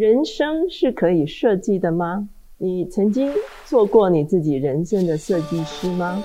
人生是可以设计的吗？你曾经做过你自己人生的设计师吗？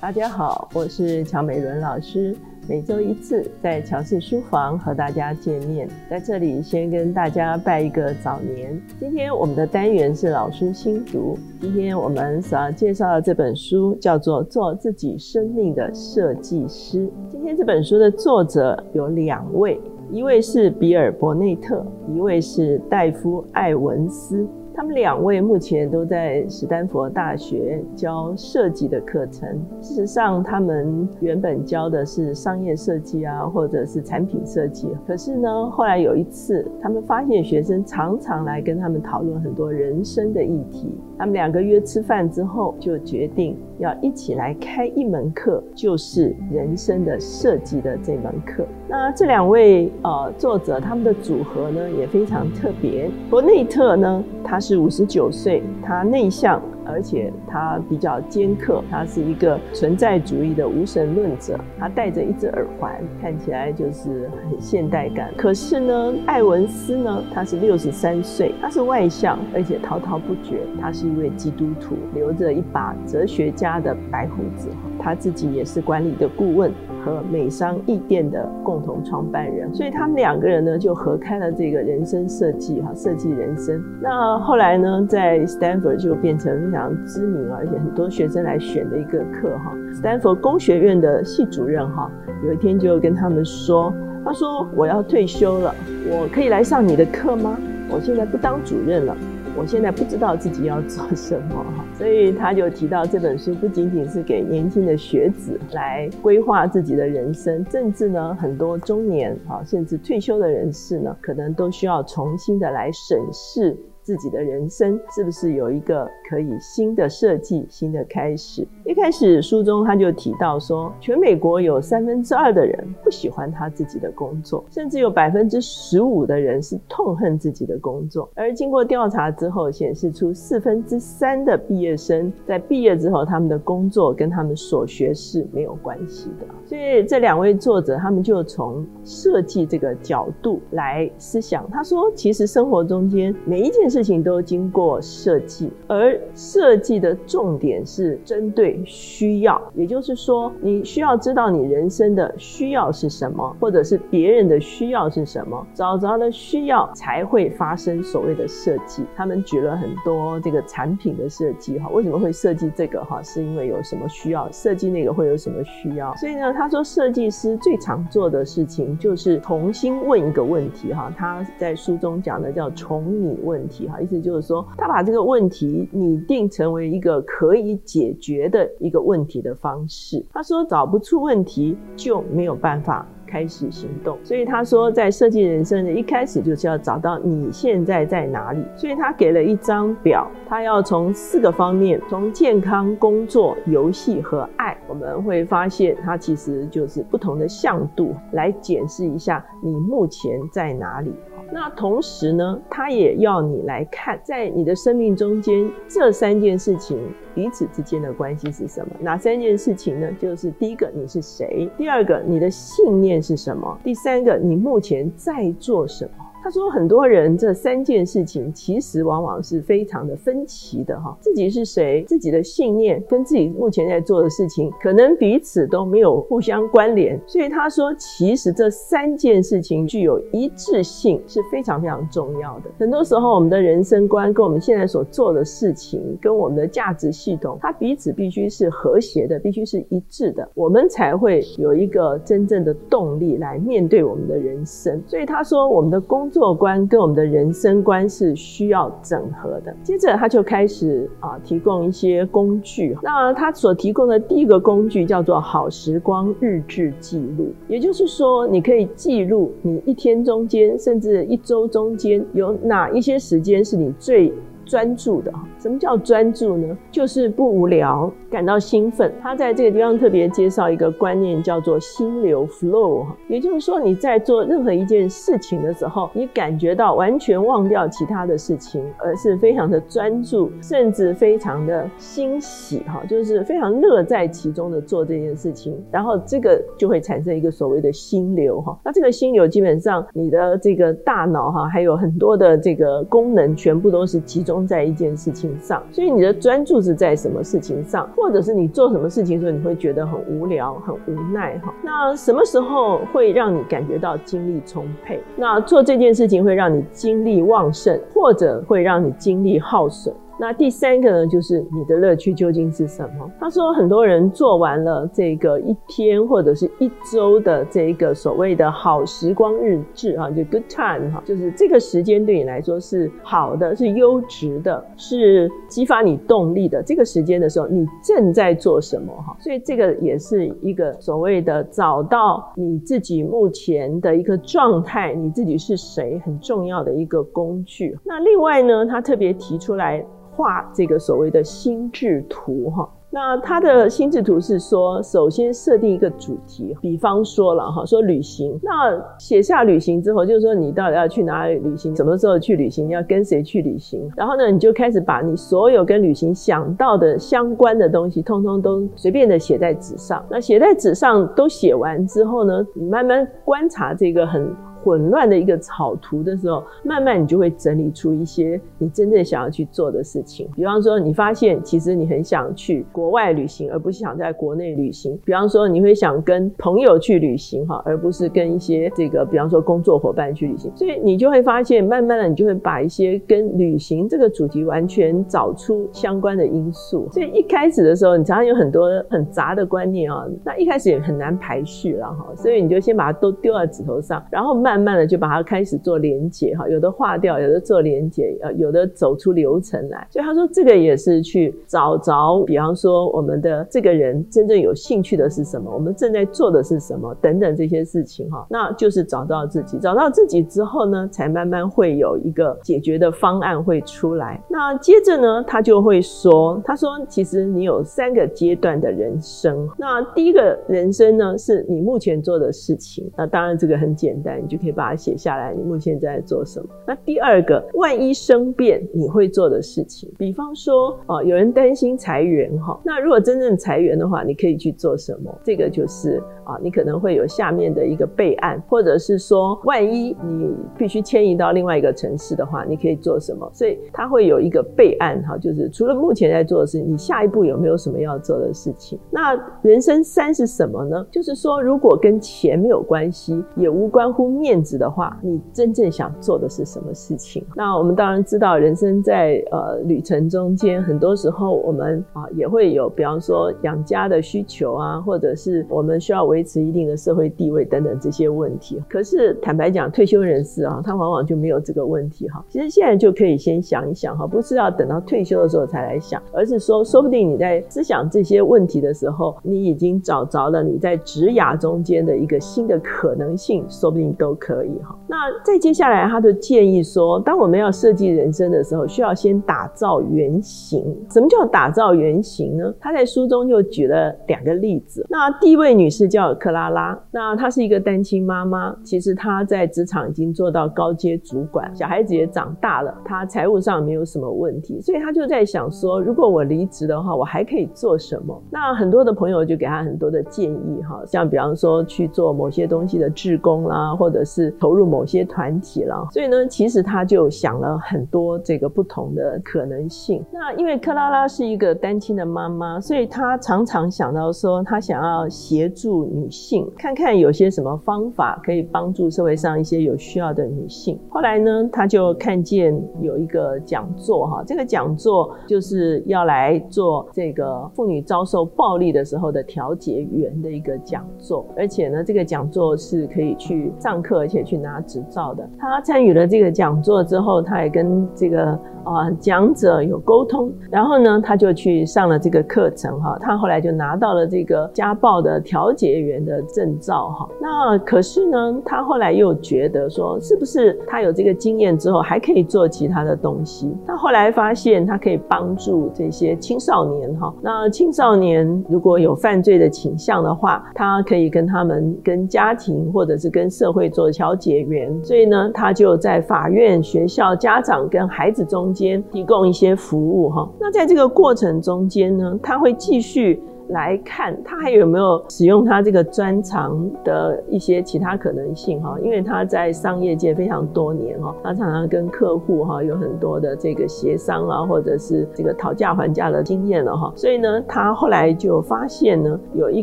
大家好，我是乔美伦老师。每周一次在乔氏书房和大家见面，在这里先跟大家拜一个早年。今天我们的单元是老书新读，今天我们所要介绍的这本书叫做《做自己生命的设计师》。今天这本书的作者有两位，一位是比尔·伯内特，一位是戴夫·艾文斯。他们两位目前都在史丹佛大学教设计的课程。事实上，他们原本教的是商业设计啊，或者是产品设计。可是呢，后来有一次，他们发现学生常常来跟他们讨论很多人生的议题。他们两个约吃饭之后，就决定要一起来开一门课，就是人生的设计的这门课。那这两位呃作者，他们的组合呢也非常特别。伯内特呢，他是五十九岁，他内向。而且他比较尖刻，他是一个存在主义的无神论者。他戴着一只耳环，看起来就是很现代感。可是呢，艾文斯呢，他是六十三岁，他是外向，而且滔滔不绝。他是一位基督徒，留着一把哲学家的白胡子。他自己也是管理的顾问和美商易店的共同创办人。所以他们两个人呢，就合开了这个人生设计哈，设计人生。那后来呢，在 Stanford 就变成。非常知名，而且很多学生来选的一个课哈。斯坦福工学院的系主任哈，有一天就跟他们说：“他说我要退休了，我可以来上你的课吗？我现在不当主任了，我现在不知道自己要做什么哈。”所以他就提到这本书不仅仅是给年轻的学子来规划自己的人生，甚至呢很多中年啊甚至退休的人士呢，可能都需要重新的来审视。自己的人生是不是有一个可以新的设计、新的开始？一开始书中他就提到说，全美国有三分之二的人不喜欢他自己的工作，甚至有百分之十五的人是痛恨自己的工作。而经过调查之后，显示出四分之三的毕业生在毕业之后，他们的工作跟他们所学是没有关系的。所以这两位作者他们就从设计这个角度来思想。他说，其实生活中间每一件。事情都经过设计，而设计的重点是针对需要，也就是说，你需要知道你人生的需要是什么，或者是别人的需要是什么，找着了需要才会发生所谓的设计。他们举了很多这个产品的设计，哈，为什么会设计这个？哈，是因为有什么需要，设计那个会有什么需要。所以呢，他说设计师最常做的事情就是重新问一个问题，哈，他在书中讲的叫重拟问题。意思就是说，他把这个问题拟定成为一个可以解决的一个问题的方式。他说，找不出问题就没有办法。开始行动，所以他说，在设计人生的一开始就是要找到你现在在哪里。所以他给了一张表，他要从四个方面，从健康、工作、游戏和爱，我们会发现它其实就是不同的向度来检视一下你目前在哪里。那同时呢，他也要你来看，在你的生命中间这三件事情。彼此之间的关系是什么？哪三件事情呢？就是第一个，你是谁；第二个，你的信念是什么；第三个，你目前在做什么。他说，很多人这三件事情其实往往是非常的分歧的哈。自己是谁，自己的信念跟自己目前在做的事情，可能彼此都没有互相关联。所以他说，其实这三件事情具有一致性是非常非常重要的。很多时候，我们的人生观跟我们现在所做的事情，跟我们的价值系统，它彼此必须是和谐的，必须是一致的，我们才会有一个真正的动力来面对我们的人生。所以他说，我们的工作观跟我们的人生观是需要整合的。接着他就开始啊提供一些工具。那他所提供的第一个工具叫做“好时光日志记录”，也就是说，你可以记录你一天中间，甚至一周中间有哪一些时间是你最。专注的。什么叫专注呢？就是不无聊，感到兴奋。他在这个地方特别介绍一个观念，叫做心流 flow。也就是说，你在做任何一件事情的时候，你感觉到完全忘掉其他的事情，而是非常的专注，甚至非常的欣喜哈，就是非常乐在其中的做这件事情。然后这个就会产生一个所谓的心流哈。那这个心流基本上你的这个大脑哈，还有很多的这个功能，全部都是集中在一件事情上。所以你的专注是在什么事情上，或者是你做什么事情的时候，你会觉得很无聊、很无奈哈。那什么时候会让你感觉到精力充沛？那做这件事情会让你精力旺盛，或者会让你精力耗损？那第三个呢，就是你的乐趣究竟是什么？他说，很多人做完了这个一天或者是一周的这个所谓的好时光日志啊，就 good time 哈，就是这个时间对你来说是好的，是优质的，是激发你动力的。这个时间的时候，你正在做什么哈？所以这个也是一个所谓的找到你自己目前的一个状态，你自己是谁很重要的一个工具。那另外呢，他特别提出来。画这个所谓的心智图哈，那他的心智图是说，首先设定一个主题，比方说了哈，说旅行，那写下旅行之后，就是说你到底要去哪里旅行，什么时候去旅行，要跟谁去旅行，然后呢，你就开始把你所有跟旅行想到的相关的东西，通通都随便的写在纸上。那写在纸上都写完之后呢，你慢慢观察这个很。混乱的一个草图的时候，慢慢你就会整理出一些你真正想要去做的事情。比方说，你发现其实你很想去国外旅行，而不是想在国内旅行。比方说，你会想跟朋友去旅行哈，而不是跟一些这个，比方说工作伙伴去旅行。所以你就会发现，慢慢的你就会把一些跟旅行这个主题完全找出相关的因素。所以一开始的时候，你常常有很多很杂的观念啊，那一开始也很难排序了哈。所以你就先把它都丢在纸头上，然后慢。慢慢的就把它开始做连接哈，有的化掉，有的做连接，呃，有的走出流程来。所以他说这个也是去找着，比方说我们的这个人真正有兴趣的是什么，我们正在做的是什么等等这些事情哈，那就是找到自己。找到自己之后呢，才慢慢会有一个解决的方案会出来。那接着呢，他就会说，他说其实你有三个阶段的人生。那第一个人生呢，是你目前做的事情。那当然这个很简单，你就。可以把它写下来。你目前在做什么？那第二个，万一生变，你会做的事情，比方说，哦，有人担心裁员哈，那如果真正裁员的话，你可以去做什么？这个就是啊，你可能会有下面的一个备案，或者是说，万一你必须迁移到另外一个城市的话，你可以做什么？所以它会有一个备案哈，就是除了目前在做的事情，你下一步有没有什么要做的事情？那人生三是什么呢？就是说，如果跟钱没有关系，也无关乎面。面子的话，你真正想做的是什么事情？那我们当然知道，人生在呃旅程中间，很多时候我们啊也会有，比方说养家的需求啊，或者是我们需要维持一定的社会地位等等这些问题。可是坦白讲，退休人士啊，他往往就没有这个问题哈。其实现在就可以先想一想哈，不是要等到退休的时候才来想，而是说，说不定你在思想这些问题的时候，你已经找着了你在职涯中间的一个新的可能性，说不定都。可以哈，那再接下来他的建议说，当我们要设计人生的时候，需要先打造原型。什么叫打造原型呢？他在书中就举了两个例子。那第一位女士叫克拉拉，那她是一个单亲妈妈，其实她在职场已经做到高阶主管，小孩子也长大了，她财务上没有什么问题，所以她就在想说，如果我离职的话，我还可以做什么？那很多的朋友就给她很多的建议哈，像比方说去做某些东西的志工啦，或者是。是投入某些团体了，所以呢，其实他就想了很多这个不同的可能性。那因为克拉拉是一个单亲的妈妈，所以她常常想到说，她想要协助女性，看看有些什么方法可以帮助社会上一些有需要的女性。后来呢，他就看见有一个讲座，哈，这个讲座就是要来做这个妇女遭受暴力的时候的调解员的一个讲座，而且呢，这个讲座是可以去上课。而且去拿执照的。他参与了这个讲座之后，他也跟这个啊讲者有沟通，然后呢，他就去上了这个课程哈。他后来就拿到了这个家暴的调解员的证照哈。那可是呢，他后来又觉得说，是不是他有这个经验之后，还可以做其他的东西？他后来发现，他可以帮助这些青少年哈。那青少年如果有犯罪的倾向的话，他可以跟他们、跟家庭或者是跟社会做调解员。所以呢，他就在法院、学校、家长跟孩子中间提供一些服务哈。那在这个过程中间呢，他会继续。来看他还有没有使用他这个专长的一些其他可能性哈，因为他在商业界非常多年哈，他常常跟客户哈有很多的这个协商啊，或者是这个讨价还价的经验了哈，所以呢，他后来就发现呢，有一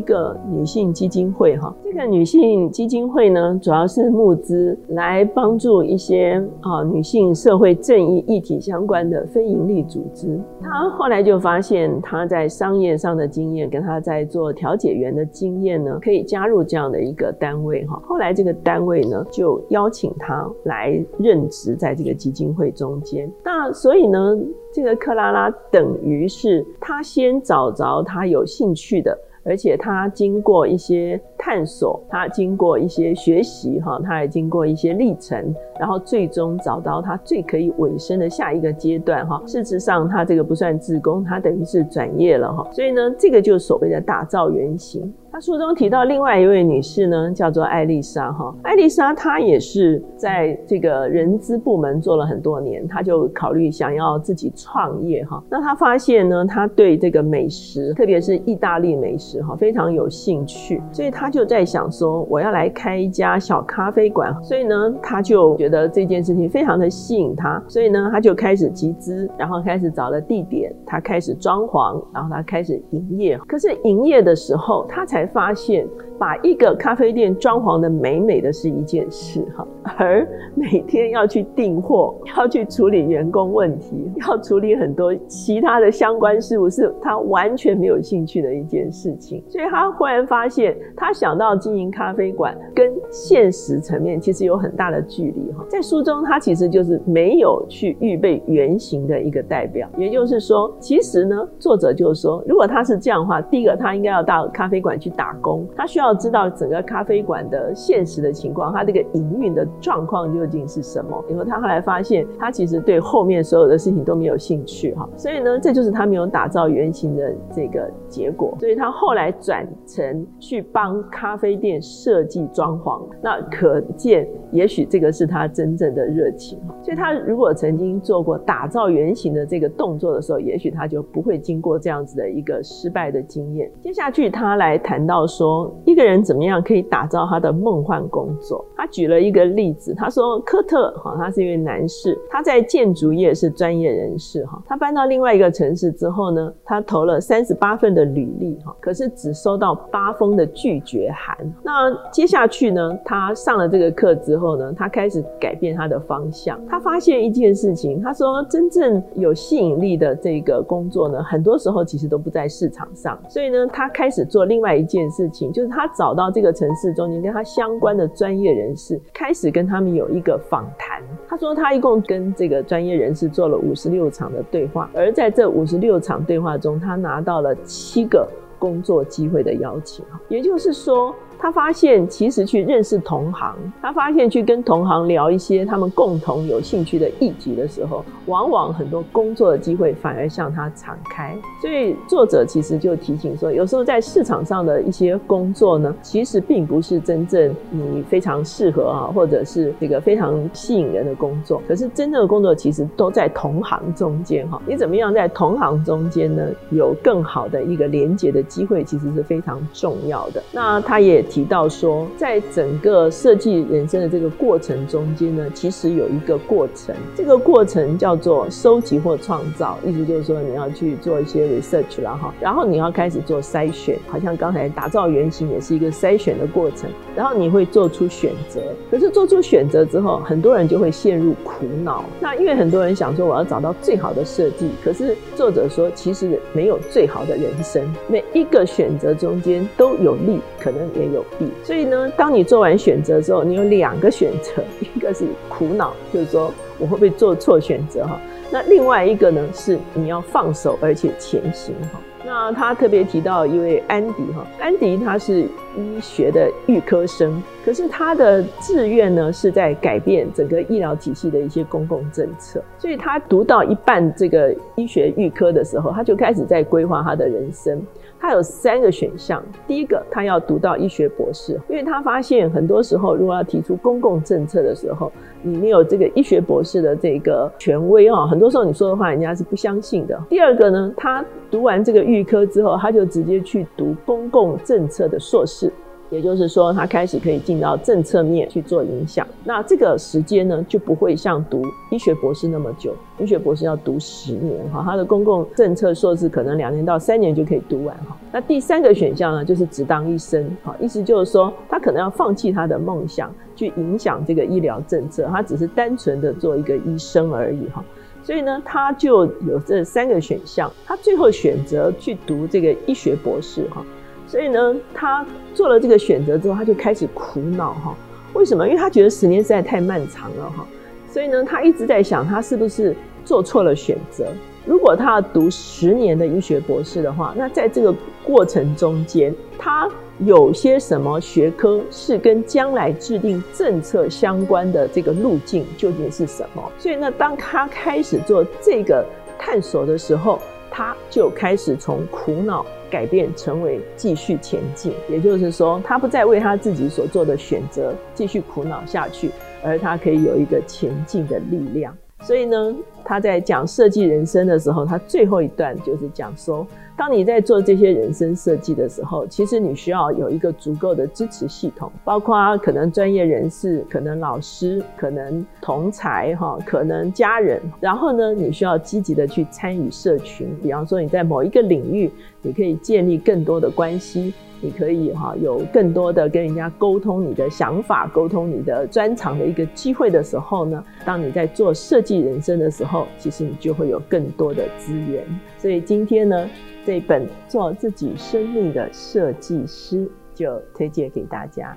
个女性基金会哈，这个女性基金会呢，主要是募资来帮助一些啊女性社会正义议题相关的非营利组织。他后来就发现他在商业上的经验跟他在做调解员的经验呢，可以加入这样的一个单位哈。后来这个单位呢，就邀请他来任职在这个基金会中间。那所以呢，这个克拉拉等于是他先找着他有兴趣的。而且他经过一些探索，他经过一些学习，哈，他也经过一些历程，然后最终找到他最可以尾声的下一个阶段，哈。事实上，他这个不算自宫，他等于是转业了，哈。所以呢，这个就是所谓的打造原型。他书中提到另外一位女士呢，叫做艾丽莎哈。艾丽莎她也是在这个人资部门做了很多年，她就考虑想要自己创业哈。那她发现呢，她对这个美食，特别是意大利美食哈，非常有兴趣，所以她就在想说，我要来开一家小咖啡馆。所以呢，她就觉得这件事情非常的吸引她，所以呢，她就开始集资，然后开始找了地点，她开始装潢，然后她开始营业。可是营业的时候，她才才发现。把一个咖啡店装潢的美美的是一件事哈，而每天要去订货、要去处理员工问题、要处理很多其他的相关事务，是他完全没有兴趣的一件事情。所以他忽然发现，他想到经营咖啡馆跟现实层面其实有很大的距离哈。在书中，他其实就是没有去预备原型的一个代表，也就是说，其实呢，作者就是说，如果他是这样的话，第一个他应该要到咖啡馆去打工，他需要。知道整个咖啡馆的现实的情况，他这个营运的状况究竟是什么？以后他后来发现，他其实对后面所有的事情都没有兴趣哈，所以呢，这就是他没有打造原型的这个结果。所以他后来转成去帮咖啡店设计装潢，那可见，也许这个是他真正的热情。所以他如果曾经做过打造原型的这个动作的时候，也许他就不会经过这样子的一个失败的经验。接下去他来谈谈到说一个。个人怎么样可以打造他的梦幻工作？他举了一个例子，他说科特哈，他是一位男士，他在建筑业是专业人士哈。他搬到另外一个城市之后呢，他投了三十八份的履历哈，可是只收到八封的拒绝函。那接下去呢，他上了这个课之后呢，他开始改变他的方向。他发现一件事情，他说真正有吸引力的这个工作呢，很多时候其实都不在市场上。所以呢，他开始做另外一件事情，就是他。找到这个城市中间跟他相关的专业人士，开始跟他们有一个访谈。他说他一共跟这个专业人士做了五十六场的对话，而在这五十六场对话中，他拿到了七个工作机会的邀请。也就是说。他发现，其实去认识同行，他发现去跟同行聊一些他们共同有兴趣的议题的时候，往往很多工作的机会反而向他敞开。所以作者其实就提醒说，有时候在市场上的一些工作呢，其实并不是真正你非常适合啊，或者是这个非常吸引人的工作。可是真正的工作其实都在同行中间哈。你怎么样在同行中间呢，有更好的一个连接的机会，其实是非常重要的。那他也。提到说，在整个设计人生的这个过程中间呢，其实有一个过程，这个过程叫做收集或创造，意思就是说你要去做一些 research 了哈，然后你要开始做筛选，好像刚才打造原型也是一个筛选的过程，然后你会做出选择，可是做出选择之后，很多人就会陷入苦恼。那因为很多人想说我要找到最好的设计，可是作者说其实没有最好的人生，每一个选择中间都有利，可能也有。所以呢，当你做完选择之后，你有两个选择，一个是苦恼，就是说我会不会做错选择哈？那另外一个呢，是你要放手而且前行哈。那他特别提到一位安迪哈，安迪他是医学的预科生，可是他的志愿呢是在改变整个医疗体系的一些公共政策，所以他读到一半这个医学预科的时候，他就开始在规划他的人生。他有三个选项，第一个他要读到医学博士，因为他发现很多时候如果要提出公共政策的时候，你没有这个医学博士的这个权威啊，很多时候你说的话人家是不相信的。第二个呢，他读完这个预科之后，他就直接去读公共政策的硕士。也就是说，他开始可以进到政策面去做影响。那这个时间呢，就不会像读医学博士那么久。医学博士要读十年，哈，他的公共政策硕士可能两年到三年就可以读完，哈。那第三个选项呢，就是只当医生，哈，意思就是说，他可能要放弃他的梦想，去影响这个医疗政策，他只是单纯的做一个医生而已，哈。所以呢，他就有这三个选项，他最后选择去读这个医学博士，哈。所以呢，他做了这个选择之后，他就开始苦恼哈。为什么？因为他觉得十年实在太漫长了哈。所以呢，他一直在想，他是不是做错了选择？如果他要读十年的医学博士的话，那在这个过程中间，他有些什么学科是跟将来制定政策相关的这个路径究竟是什么？所以呢，当他开始做这个探索的时候，他就开始从苦恼。改变成为继续前进，也就是说，他不再为他自己所做的选择继续苦恼下去，而他可以有一个前进的力量。所以呢，他在讲设计人生的时候，他最后一段就是讲说，当你在做这些人生设计的时候，其实你需要有一个足够的支持系统，包括可能专业人士、可能老师、可能同才哈、可能家人，然后呢，你需要积极的去参与社群，比方说你在某一个领域，你可以建立更多的关系。你可以哈有更多的跟人家沟通你的想法，沟通你的专长的一个机会的时候呢，当你在做设计人生的时候，其实你就会有更多的资源。所以今天呢，这本做自己生命的设计师就推荐给大家。